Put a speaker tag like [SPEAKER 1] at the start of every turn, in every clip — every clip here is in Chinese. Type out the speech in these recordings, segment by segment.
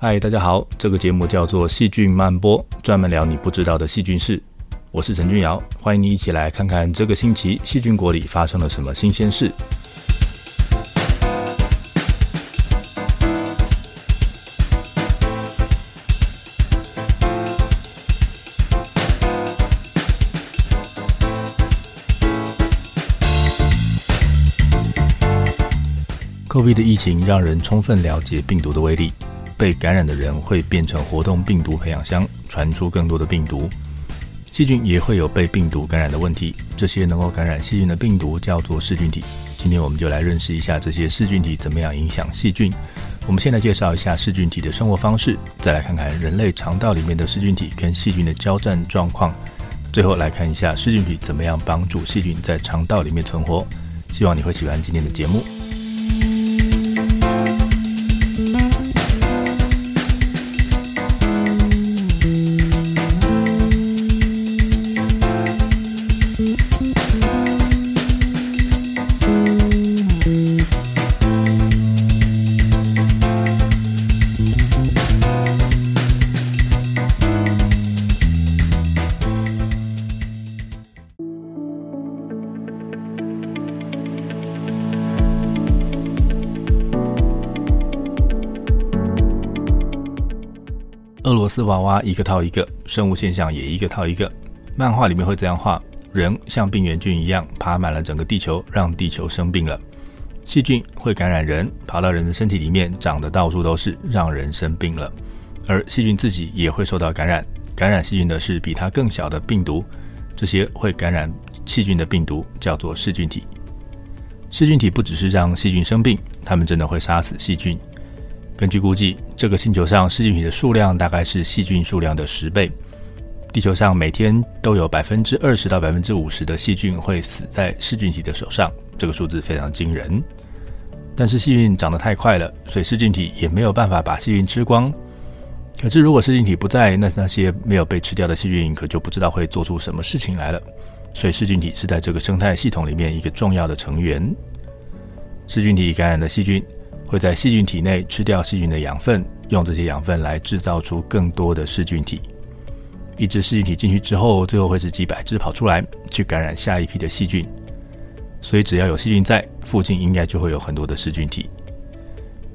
[SPEAKER 1] 嗨，大家好，这个节目叫做《细菌漫播》，专门聊你不知道的细菌事。我是陈君尧，欢迎你一起来看看这个星期细菌国里发生了什么新鲜事。COVID 的疫情让人充分了解病毒的威力。被感染的人会变成活动病毒培养箱，传出更多的病毒。细菌也会有被病毒感染的问题。这些能够感染细菌的病毒叫做噬菌体。今天我们就来认识一下这些噬菌体怎么样影响细菌。我们先来介绍一下噬菌体的生活方式，再来看看人类肠道里面的噬菌体跟细菌的交战状况，最后来看一下噬菌体怎么样帮助细菌在肠道里面存活。希望你会喜欢今天的节目。罗斯娃娃一个套一个，生物现象也一个套一个。漫画里面会这样画：人像病原菌一样爬满了整个地球，让地球生病了。细菌会感染人，爬到人的身体里面，长得到处都是，让人生病了。而细菌自己也会受到感染，感染细菌的是比它更小的病毒。这些会感染细菌的病毒叫做噬菌体。噬菌体不只是让细菌生病，它们真的会杀死细菌。根据估计，这个星球上噬菌体的数量大概是细菌数量的十倍。地球上每天都有百分之二十到百分之五十的细菌会死在噬菌体的手上，这个数字非常惊人。但是细菌长得太快了，所以噬菌体也没有办法把细菌吃光。可是如果噬菌体不在，那那些没有被吃掉的细菌可就不知道会做出什么事情来了。所以噬菌体是在这个生态系统里面一个重要的成员。噬菌体感染的细菌。会在细菌体内吃掉细菌的养分，用这些养分来制造出更多的噬菌体。一只噬菌体进去之后，最后会是几百只跑出来，去感染下一批的细菌。所以只要有细菌在，附近应该就会有很多的噬菌体。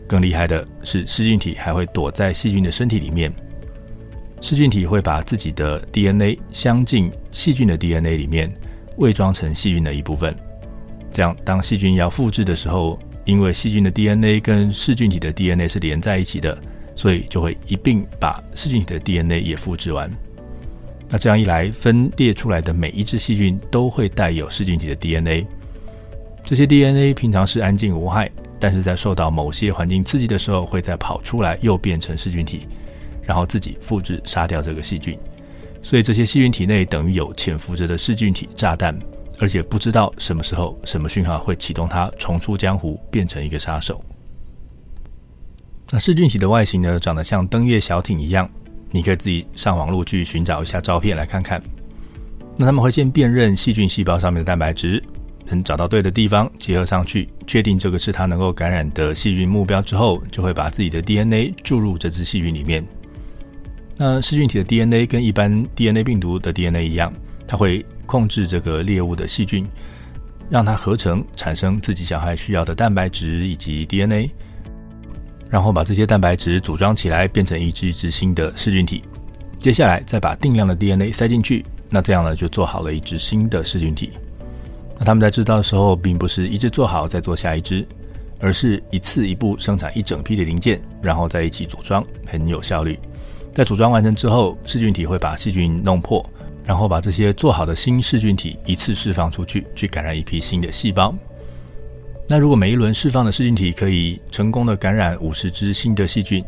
[SPEAKER 1] 更厉害的是，噬菌体还会躲在细菌的身体里面。噬菌体会把自己的 DNA 镶进细菌的 DNA 里面，伪装成细菌的一部分。这样，当细菌要复制的时候，因为细菌的 DNA 跟噬菌体的 DNA 是连在一起的，所以就会一并把噬菌体的 DNA 也复制完。那这样一来，分裂出来的每一只细菌都会带有噬菌体的 DNA。这些 DNA 平常是安静无害，但是在受到某些环境刺激的时候，会再跑出来，又变成噬菌体，然后自己复制杀掉这个细菌。所以这些细菌体内等于有潜伏着的噬菌体炸弹。而且不知道什么时候、什么讯号会启动它重出江湖，变成一个杀手。那噬菌体的外形呢，长得像登月小艇一样，你可以自己上网络去寻找一下照片来看看。那他们会先辨认细菌细胞上面的蛋白质，能找到对的地方结合上去，确定这个是它能够感染的细菌目标之后，就会把自己的 DNA 注入这只细菌里面。那噬菌体的 DNA 跟一般 DNA 病毒的 DNA 一样，它会。控制这个猎物的细菌，让它合成产生自己小孩需要的蛋白质以及 DNA，然后把这些蛋白质组装起来，变成一只一只新的噬菌体。接下来再把定量的 DNA 塞进去，那这样呢，就做好了一只新的噬菌体。那他们在制造的时候，并不是一只做好再做下一只，而是一次一步生产一整批的零件，然后在一起组装，很有效率。在组装完成之后，噬菌体会把细菌弄破。然后把这些做好的新噬菌体一次释放出去，去感染一批新的细胞。那如果每一轮释放的噬菌体可以成功的感染五十只新的细菌，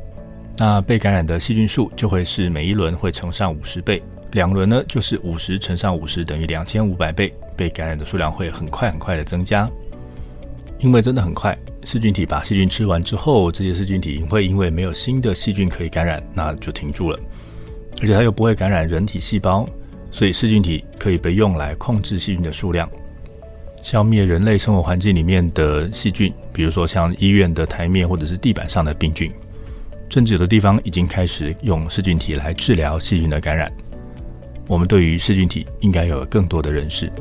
[SPEAKER 1] 那被感染的细菌数就会是每一轮会乘上五十倍。两轮呢，就是五十乘上五十等于两千五百倍，被感染的数量会很快很快的增加。因为真的很快，噬菌体把细菌吃完之后，这些噬菌体会因为没有新的细菌可以感染，那就停住了，而且它又不会感染人体细胞。所以噬菌体可以被用来控制细菌的数量，消灭人类生活环境里面的细菌，比如说像医院的台面或者是地板上的病菌。甚至有的地方已经开始用噬菌体来治疗细菌的感染。我们对于噬菌体应该有更多的认识。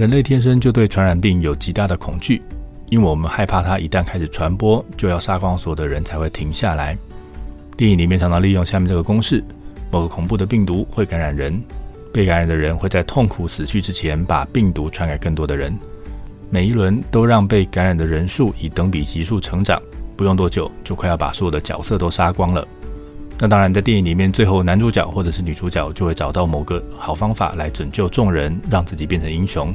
[SPEAKER 1] 人类天生就对传染病有极大的恐惧，因为我们害怕它一旦开始传播，就要杀光所有的人才会停下来。电影里面常常利用下面这个公式：某个恐怖的病毒会感染人，被感染的人会在痛苦死去之前把病毒传给更多的人。每一轮都让被感染的人数以等比级数成长，不用多久就快要把所有的角色都杀光了。那当然，在电影里面，最后男主角或者是女主角就会找到某个好方法来拯救众人，让自己变成英雄。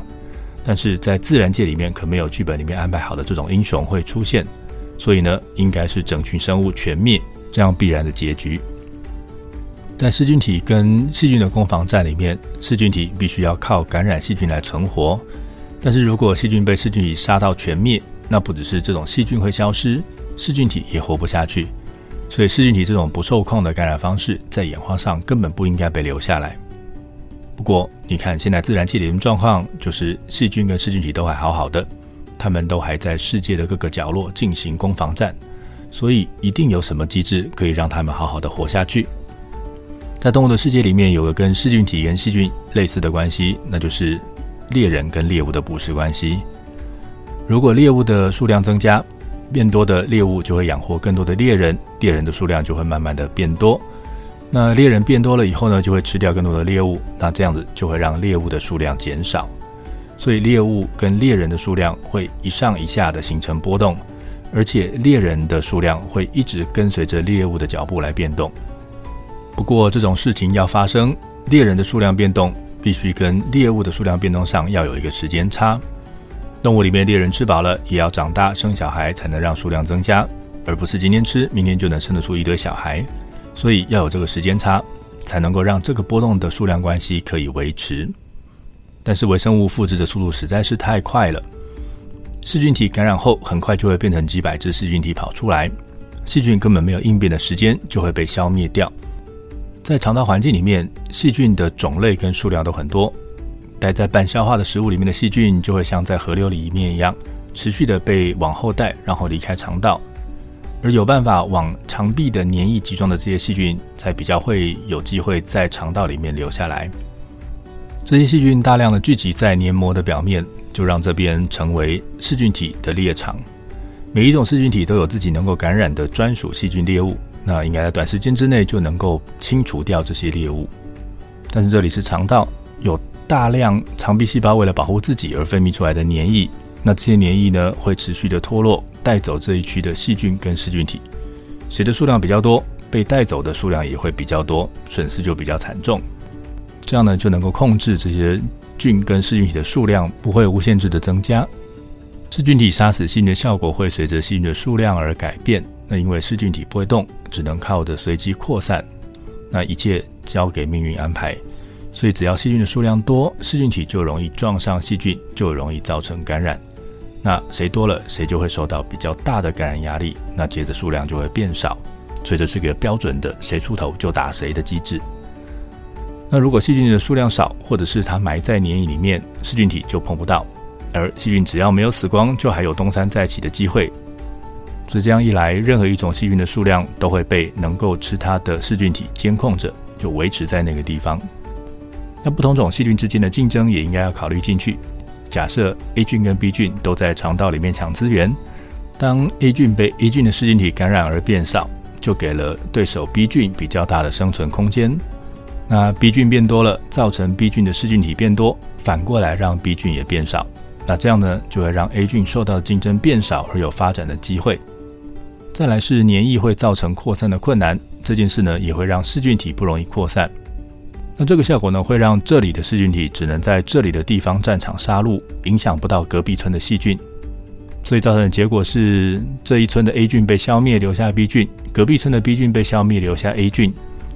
[SPEAKER 1] 但是在自然界里面，可没有剧本里面安排好的这种英雄会出现，所以呢，应该是整群生物全灭这样必然的结局。在噬菌体跟细菌的攻防战里面，噬菌体必须要靠感染细菌来存活。但是如果细菌被噬菌体杀到全灭，那不只是这种细菌会消失，噬菌体也活不下去。所以噬菌体这种不受控的感染方式，在演化上根本不应该被留下来。不过，你看现在自然界里的状况，就是细菌跟噬菌体都还好好的，他们都还在世界的各个角落进行攻防战，所以一定有什么机制可以让他们好好的活下去。在动物的世界里面，有个跟噬菌体跟细菌类似的关系，那就是猎人跟猎物的捕食关系。如果猎物的数量增加，变多的猎物就会养活更多的猎人，猎人的数量就会慢慢的变多。那猎人变多了以后呢，就会吃掉更多的猎物，那这样子就会让猎物的数量减少，所以猎物跟猎人的数量会一上一下的形成波动，而且猎人的数量会一直跟随着猎物的脚步来变动。不过这种事情要发生，猎人的数量变动必须跟猎物的数量变动上要有一个时间差。动物里面猎人吃饱了也要长大生小孩才能让数量增加，而不是今天吃明天就能生得出一堆小孩。所以要有这个时间差，才能够让这个波动的数量关系可以维持。但是微生物复制的速度实在是太快了，噬菌体感染后，很快就会变成几百只噬菌体跑出来，细菌根本没有应变的时间，就会被消灭掉。在肠道环境里面，细菌的种类跟数量都很多，待在半消化的食物里面的细菌，就会像在河流里面一样，持续的被往后带，然后离开肠道。而有办法往肠壁的黏液集中的这些细菌，才比较会有机会在肠道里面留下来。这些细菌大量的聚集在黏膜的表面，就让这边成为噬菌体的猎场。每一种噬菌体都有自己能够感染的专属细菌猎物，那应该在短时间之内就能够清除掉这些猎物。但是这里是肠道，有大量肠壁细胞为了保护自己而分泌出来的黏液，那这些黏液呢，会持续的脱落。带走这一区的细菌跟噬菌体，谁的数量比较多，被带走的数量也会比较多，损失就比较惨重。这样呢，就能够控制这些菌跟噬菌体的数量不会无限制的增加。噬菌体杀死细菌的效果会随着细菌的数量而改变。那因为噬菌体不会动，只能靠着随机扩散，那一切交给命运安排。所以只要细菌的数量多，噬菌体就容易撞上细菌，就容易造成感染。那谁多了，谁就会受到比较大的感染压力，那接着数量就会变少，所以这是个标准的谁出头就打谁的机制。那如果细菌的数量少，或者是它埋在黏液里面，噬菌体就碰不到，而细菌只要没有死光，就还有东山再起的机会。所以这样一来，任何一种细菌的数量都会被能够吃它的噬菌体监控着，就维持在那个地方。那不同种细菌之间的竞争也应该要考虑进去。假设 A 菌跟 B 菌都在肠道里面抢资源，当 A 菌被 A 菌的噬菌体感染而变少，就给了对手 B 菌比较大的生存空间。那 B 菌变多了，造成 B 菌的噬菌体变多，反过来让 B 菌也变少。那这样呢，就会让 A 菌受到竞争变少而有发展的机会。再来是黏液会造成扩散的困难，这件事呢也会让噬菌体不容易扩散。那这个效果呢，会让这里的噬菌体只能在这里的地方战场杀戮，影响不到隔壁村的细菌，所以造成的结果是这一村的 A 菌被消灭，留下 B 菌；隔壁村的 B 菌被消灭，留下 A 菌。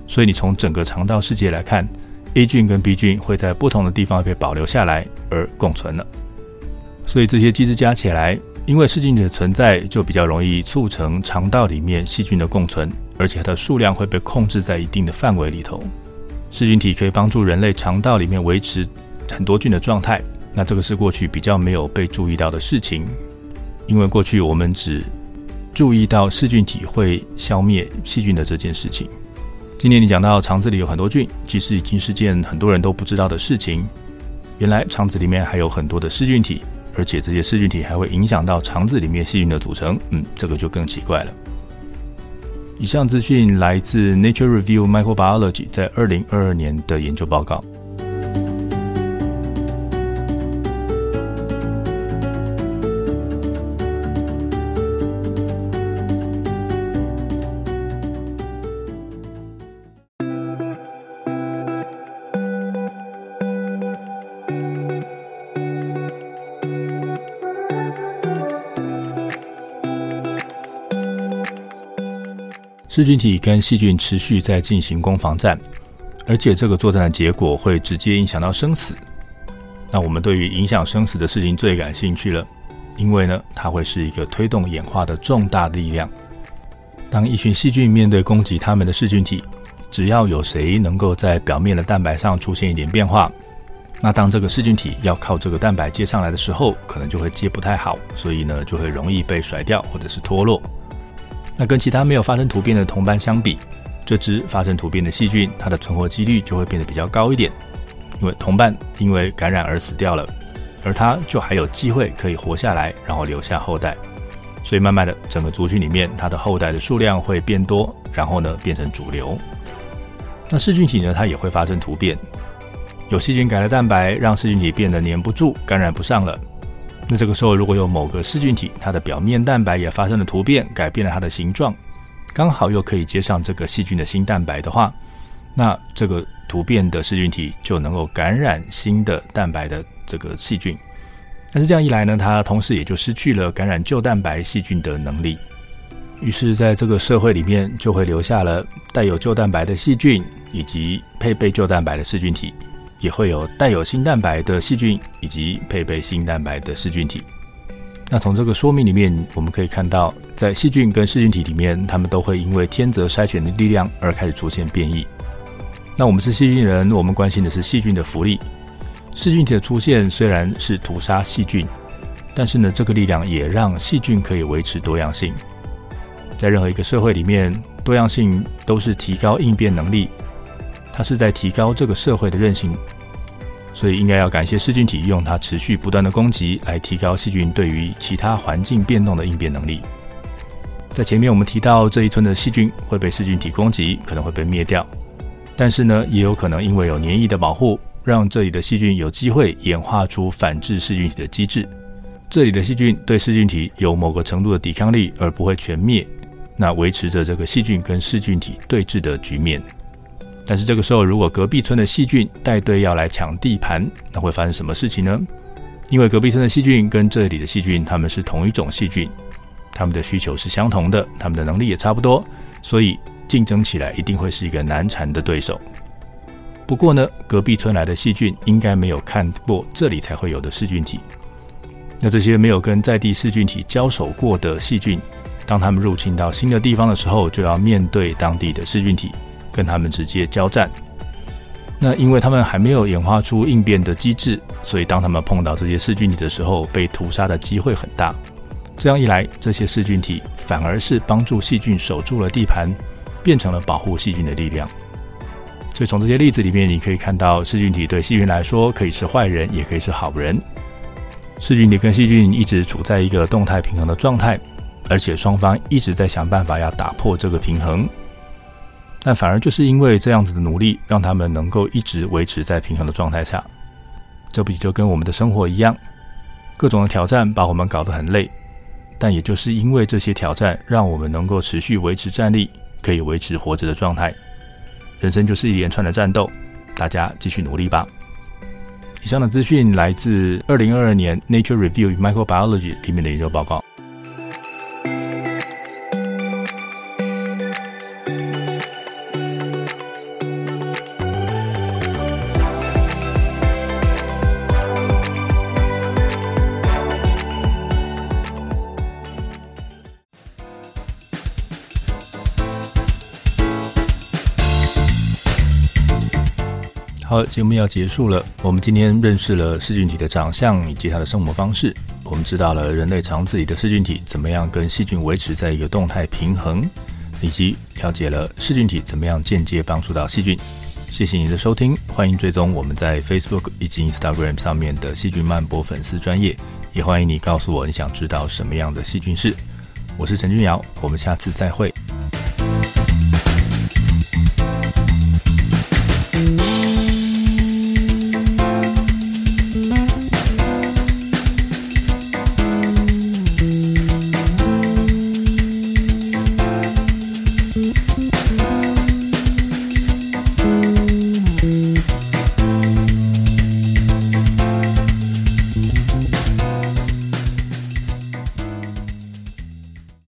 [SPEAKER 1] 所以你从整个肠道世界来看 A 菌跟 B 菌会在不同的地方被保留下来而共存了。所以这些机制加起来，因为噬菌体的存在，就比较容易促成肠道里面细菌的共存，而且它的数量会被控制在一定的范围里头。噬菌体可以帮助人类肠道里面维持很多菌的状态，那这个是过去比较没有被注意到的事情，因为过去我们只注意到噬菌体会消灭细菌的这件事情。今天你讲到肠子里有很多菌，其实已经是件很多人都不知道的事情。原来肠子里面还有很多的噬菌体。而且这些噬菌体还会影响到肠子里面细菌的组成，嗯，这个就更奇怪了。以上资讯来自《Nature Review Microbiology》在二零二二年的研究报告。噬菌体跟细菌持续在进行攻防战，而且这个作战的结果会直接影响到生死。那我们对于影响生死的事情最感兴趣了，因为呢，它会是一个推动演化的重大力量。当一群细菌面对攻击它们的噬菌体，只要有谁能够在表面的蛋白上出现一点变化，那当这个噬菌体要靠这个蛋白接上来的时候，可能就会接不太好，所以呢，就会容易被甩掉或者是脱落。那跟其他没有发生突变的同伴相比，这只发生突变的细菌，它的存活几率就会变得比较高一点。因为同伴因为感染而死掉了，而它就还有机会可以活下来，然后留下后代。所以慢慢的，整个族群里面，它的后代的数量会变多，然后呢，变成主流。那噬菌体呢，它也会发生突变，有细菌改了蛋白，让噬菌体变得粘不住，感染不上了。那这个时候，如果有某个噬菌体，它的表面蛋白也发生了突变，改变了它的形状，刚好又可以接上这个细菌的新蛋白的话，那这个突变的噬菌体就能够感染新的蛋白的这个细菌。但是这样一来呢，它同时也就失去了感染旧蛋白细菌的能力。于是，在这个社会里面，就会留下了带有旧蛋白的细菌，以及配备旧蛋白的噬菌体。也会有带有新蛋白的细菌，以及配备新蛋白的噬菌体。那从这个说明里面，我们可以看到，在细菌跟噬菌体里面，它们都会因为天择筛选的力量而开始出现变异。那我们是细菌人，我们关心的是细菌的福利。噬菌体的出现虽然是屠杀细菌，但是呢，这个力量也让细菌可以维持多样性。在任何一个社会里面，多样性都是提高应变能力。它是在提高这个社会的韧性，所以应该要感谢噬菌体用它持续不断的攻击来提高细菌对于其他环境变动的应变能力。在前面我们提到这一村的细菌会被噬菌体攻击，可能会被灭掉，但是呢，也有可能因为有黏液的保护，让这里的细菌有机会演化出反制噬菌体的机制。这里的细菌对噬菌体有某个程度的抵抗力，而不会全灭，那维持着这个细菌跟噬菌体对峙的局面。但是这个时候，如果隔壁村的细菌带队要来抢地盘，那会发生什么事情呢？因为隔壁村的细菌跟这里的细菌，它们是同一种细菌，它们的需求是相同的，它们的能力也差不多，所以竞争起来一定会是一个难缠的对手。不过呢，隔壁村来的细菌应该没有看过这里才会有的噬菌体。那这些没有跟在地噬菌体交手过的细菌，当他们入侵到新的地方的时候，就要面对当地的噬菌体。跟他们直接交战，那因为他们还没有演化出应变的机制，所以当他们碰到这些噬菌体的时候，被屠杀的机会很大。这样一来，这些噬菌体反而是帮助细菌守住了地盘，变成了保护细菌的力量。所以从这些例子里面，你可以看到，噬菌体对细菌来说可以是坏人，也可以是好人。噬菌体跟细菌一直处在一个动态平衡的状态，而且双方一直在想办法要打破这个平衡。但反而就是因为这样子的努力，让他们能够一直维持在平衡的状态下。这不就跟我们的生活一样，各种的挑战把我们搞得很累，但也就是因为这些挑战，让我们能够持续维持站立，可以维持活着的状态。人生就是一连串的战斗，大家继续努力吧。以上的资讯来自二零二二年《Nature Review Microbiology》里面的研究报告。好，节目要结束了。我们今天认识了噬菌体的长相以及它的生活方式，我们知道了人类肠子里的噬菌体怎么样跟细菌维持在一个动态平衡，以及了解了噬菌体怎么样间接帮助到细菌。谢谢你的收听，欢迎追踪我们在 Facebook 以及 Instagram 上面的细菌漫播粉丝专业，也欢迎你告诉我你想知道什么样的细菌事。我是陈君尧，我们下次再会。